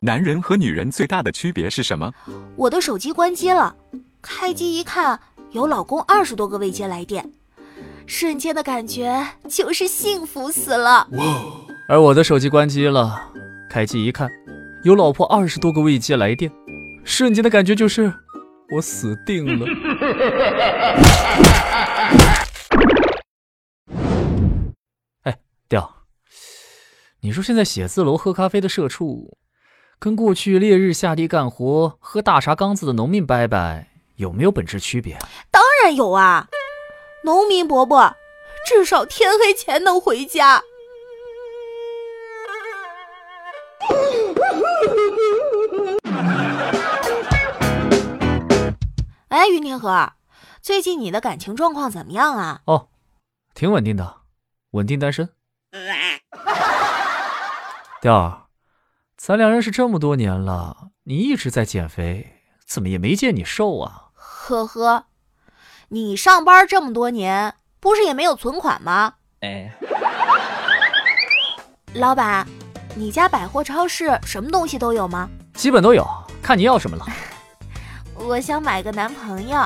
男人和女人最大的区别是什么？我的手机关机了，开机一看，有老公二十多个未接来电，瞬间的感觉就是幸福死了。而我的手机关机了，开机一看，有老婆二十多个未接来电，瞬间的感觉就是我死定了。哎，调，你说现在写字楼喝咖啡的社畜？跟过去烈日下地干活、喝大茶缸子的农民伯伯有没有本质区别？当然有啊！农民伯伯至少天黑前能回家。哎，云天河，最近你的感情状况怎么样啊？哦，挺稳定的，稳定单身。调儿。咱俩认识这么多年了，你一直在减肥，怎么也没见你瘦啊？呵呵，你上班这么多年，不是也没有存款吗？哎，老板，你家百货超市什么东西都有吗？基本都有，看你要什么了。我想买个男朋友。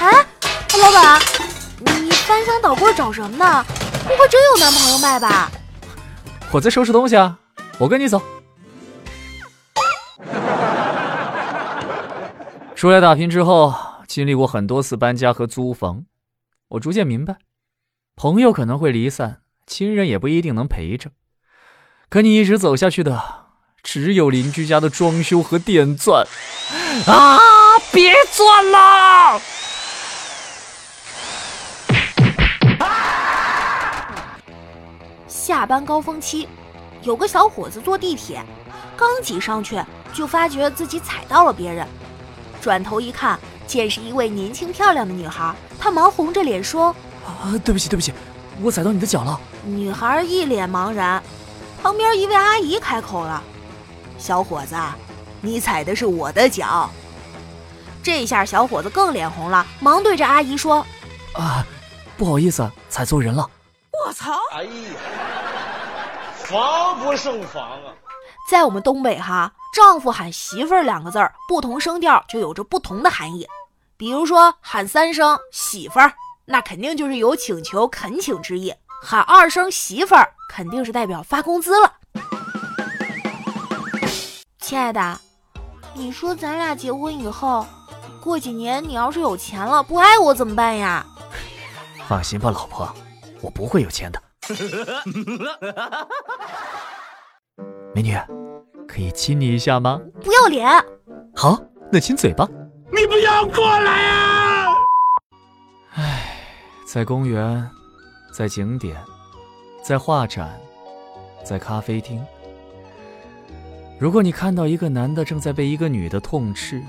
哎，老板，你翻箱倒柜找什么呢？不会真有男朋友卖吧？我在收拾东西啊，我跟你走。出来打拼之后，经历过很多次搬家和租房，我逐渐明白，朋友可能会离散，亲人也不一定能陪着，可你一直走下去的，只有邻居家的装修和电钻。啊！别钻了！下班高峰期，有个小伙子坐地铁，刚挤上去，就发觉自己踩到了别人。转头一看，见是一位年轻漂亮的女孩，他忙红着脸说：“啊，对不起，对不起，我踩到你的脚了。”女孩一脸茫然。旁边一位阿姨开口了：“小伙子，你踩的是我的脚。”这下小伙子更脸红了，忙对着阿姨说：“啊，不好意思，踩错人了。”我操！哎呀，防不胜防啊！在我们东北哈。丈夫喊媳妇儿两个字儿，不同声调就有着不同的含义。比如说喊三声媳妇儿，那肯定就是有请求、恳请之意；喊二声媳妇儿，肯定是代表发工资了。亲爱的，你说咱俩结婚以后，过几年你要是有钱了，不爱我怎么办呀？放心吧，老婆，我不会有钱的。美女。可以亲你一下吗？不要脸！好，那亲嘴巴。你不要过来啊！唉，在公园，在景点，在画展，在咖啡厅。如果你看到一个男的正在被一个女的痛斥，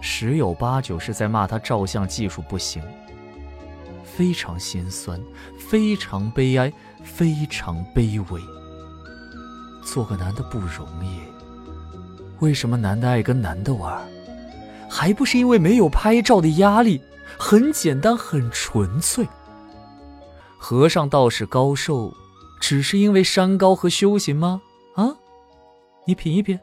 十有八九是在骂他照相技术不行。非常心酸，非常悲哀，非常卑微。做个男的不容易，为什么男的爱跟男的玩？还不是因为没有拍照的压力，很简单，很纯粹。和尚道士高寿，只是因为山高和修行吗？啊，你品一品。